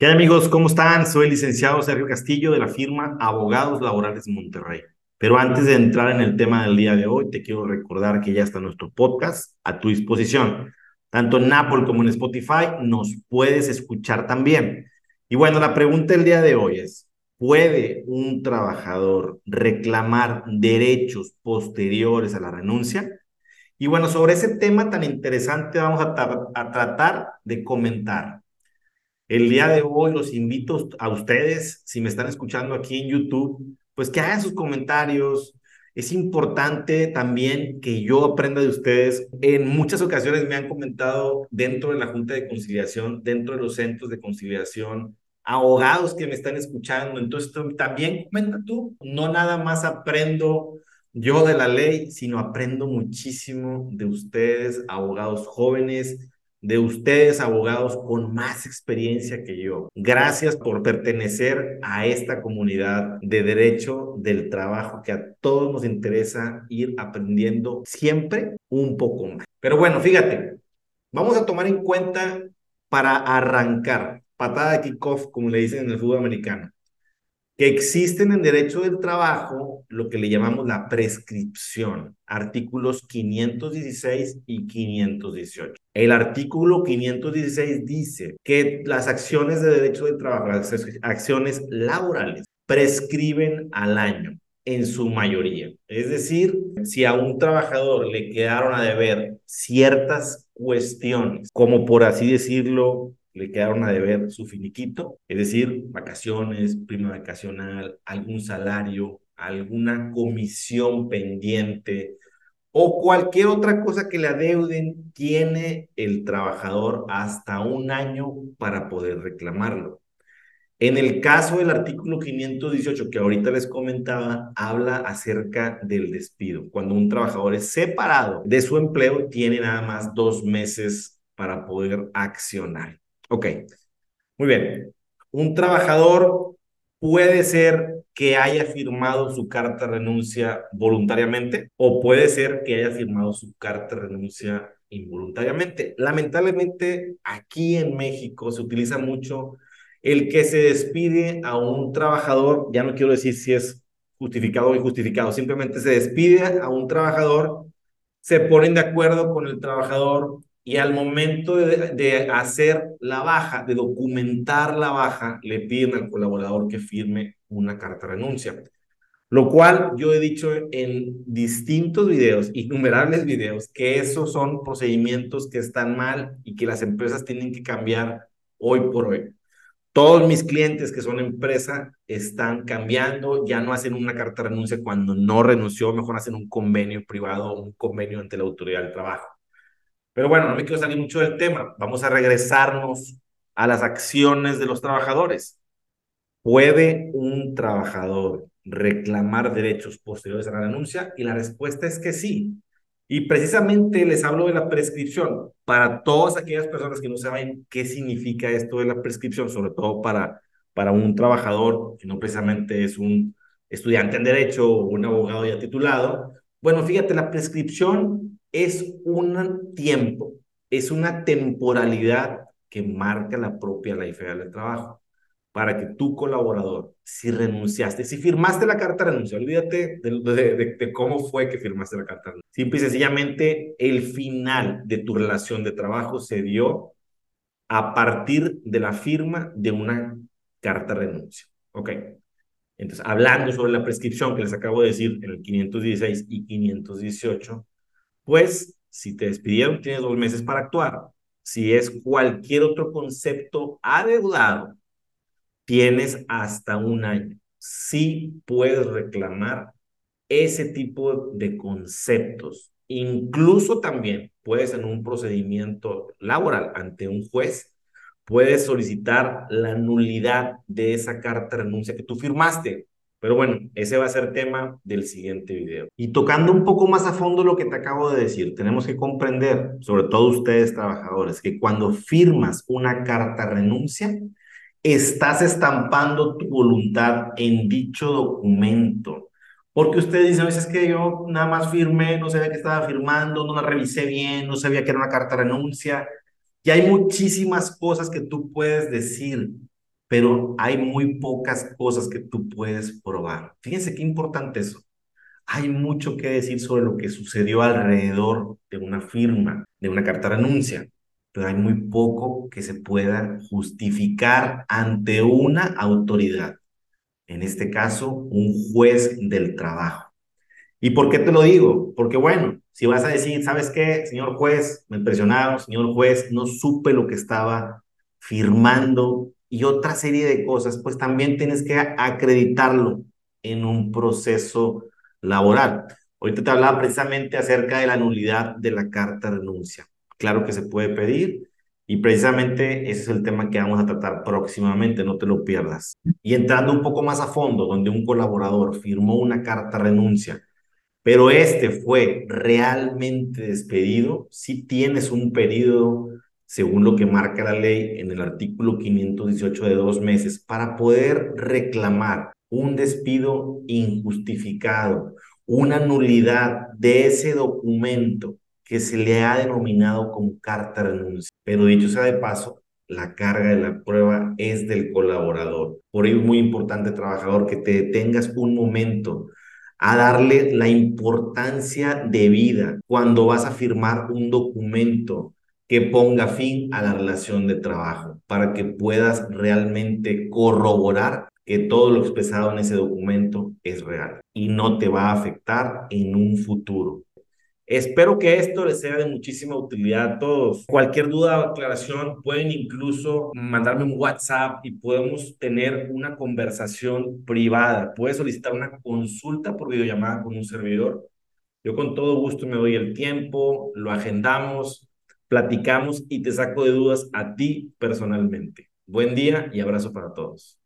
¿Qué amigos? ¿Cómo están? Soy el licenciado Sergio Castillo de la firma Abogados Laborales Monterrey. Pero antes de entrar en el tema del día de hoy, te quiero recordar que ya está nuestro podcast a tu disposición. Tanto en Apple como en Spotify nos puedes escuchar también. Y bueno, la pregunta del día de hoy es, ¿puede un trabajador reclamar derechos posteriores a la renuncia? Y bueno, sobre ese tema tan interesante vamos a, a tratar de comentar el día de hoy los invito a ustedes, si me están escuchando aquí en YouTube, pues que hagan sus comentarios. Es importante también que yo aprenda de ustedes. En muchas ocasiones me han comentado dentro de la Junta de Conciliación, dentro de los centros de conciliación, abogados que me están escuchando. Entonces también comenta tú, no nada más aprendo yo de la ley, sino aprendo muchísimo de ustedes, abogados jóvenes, de ustedes, abogados con más experiencia que yo. Gracias por pertenecer a esta comunidad de derecho del trabajo que a todos nos interesa ir aprendiendo siempre un poco más. Pero bueno, fíjate, vamos a tomar en cuenta para arrancar, patada de kickoff, como le dicen en el fútbol americano que existen en derecho del trabajo lo que le llamamos la prescripción, artículos 516 y 518. El artículo 516 dice que las acciones de derecho del trabajo, las acciones laborales, prescriben al año en su mayoría. Es decir, si a un trabajador le quedaron a deber ciertas cuestiones, como por así decirlo, le quedaron a deber su finiquito, es decir, vacaciones, prima vacacional, algún salario, alguna comisión pendiente o cualquier otra cosa que le adeuden, tiene el trabajador hasta un año para poder reclamarlo. En el caso del artículo 518 que ahorita les comentaba, habla acerca del despido. Cuando un trabajador es separado de su empleo, tiene nada más dos meses para poder accionar. Ok, muy bien. Un trabajador puede ser que haya firmado su carta de renuncia voluntariamente o puede ser que haya firmado su carta de renuncia involuntariamente. Lamentablemente, aquí en México se utiliza mucho el que se despide a un trabajador, ya no quiero decir si es justificado o injustificado, simplemente se despide a un trabajador, se ponen de acuerdo con el trabajador y al momento de, hacer la baja, de documentar la baja, le piden al colaborador que firme una carta de renuncia. Lo cual yo he dicho en distintos videos, innumerables videos, que esos son procedimientos que están mal y que las empresas tienen que cambiar hoy por hoy. Todos mis clientes que son empresa están cambiando, ya no hacen una carta de renuncia cuando no renunció, mejor hacen un convenio privado un convenio ante la autoridad del trabajo. Pero bueno, no me quiero salir mucho del tema. Vamos a regresarnos a las acciones de los trabajadores. ¿Puede un trabajador reclamar derechos posteriores a la renuncia? Y la respuesta es que sí. Y precisamente les hablo de la prescripción. Para todas aquellas personas que no saben qué significa esto de la prescripción, sobre todo para, para un trabajador que no precisamente es un estudiante en derecho o un abogado ya titulado, bueno, fíjate, la prescripción es un tiempo, es una temporalidad que marca la propia ley federal del trabajo para que tu colaborador, si renunciaste, si firmaste la carta de renuncia, olvídate de, cómo fue que firmaste la carta de renuncia. Simple y sencillamente, el final de tu relación de trabajo se dio a partir de la firma de una carta de renuncia. Ok. Entonces, hablando sobre la prescripción que les acabo de decir en el 516 y 518, pues, si te despidieron, tienes dos meses para actuar. Si es cualquier otro concepto adeudado, tienes hasta un año. Sí puedes reclamar ese tipo de conceptos. Incluso también puedes en un procedimiento laboral ante un juez, puedes solicitar la nulidad de esa carta de renuncia que tú firmaste. Pero bueno, ese va a ser tema del siguiente video. Y tocando un poco más a fondo lo que te acabo de decir, tenemos que comprender, sobre todo ustedes trabajadores, que cuando firmas una carta renuncia, estás estampando tu voluntad en dicho documento. Porque ustedes dicen, es que yo nada más firmé, no sabía que estaba firmando, no la revisé bien, no sabía que era una carta renuncia. Y hay muchísimas cosas que tú puedes decir pero hay muy pocas cosas que tú puedes probar. Fíjense qué importante eso. Hay mucho que decir sobre lo que sucedió alrededor de una firma, de una carta de renuncia, pero hay muy poco que se pueda justificar ante una autoridad. En este caso, un juez del trabajo. ¿Y por qué te lo digo? Porque bueno, si vas a decir, ¿sabes qué, señor juez? Me impresionaron, señor juez, no supe lo que estaba firmando y otra serie de cosas, pues también tienes que acreditarlo en un proceso laboral. Ahorita te hablaba precisamente acerca de la nulidad de la carta renuncia. Claro que se puede pedir y precisamente ese es el tema que vamos a tratar próximamente, no te lo pierdas. Y entrando un poco más a fondo, donde un colaborador firmó una carta renuncia, pero este fue realmente despedido, si tienes un periodo según lo que marca la ley en el artículo 518 de dos meses, para poder reclamar un despido injustificado, una nulidad de ese documento que se le ha denominado como carta renuncia. Pero dicho sea de paso, la carga de la prueba es del colaborador. Por ello es muy importante, trabajador, que te detengas un momento a darle la importancia de vida cuando vas a firmar un documento que ponga fin a la relación de trabajo, para que puedas realmente corroborar que todo lo expresado en ese documento es real y no te va a afectar en un futuro. Espero que esto les sea de muchísima utilidad a todos. Cualquier duda o aclaración pueden incluso mandarme un WhatsApp y podemos tener una conversación privada. Puedes solicitar una consulta por videollamada con un servidor. Yo con todo gusto me doy el tiempo, lo agendamos platicamos y te saco de dudas a ti personalmente. Buen día y abrazo para todos.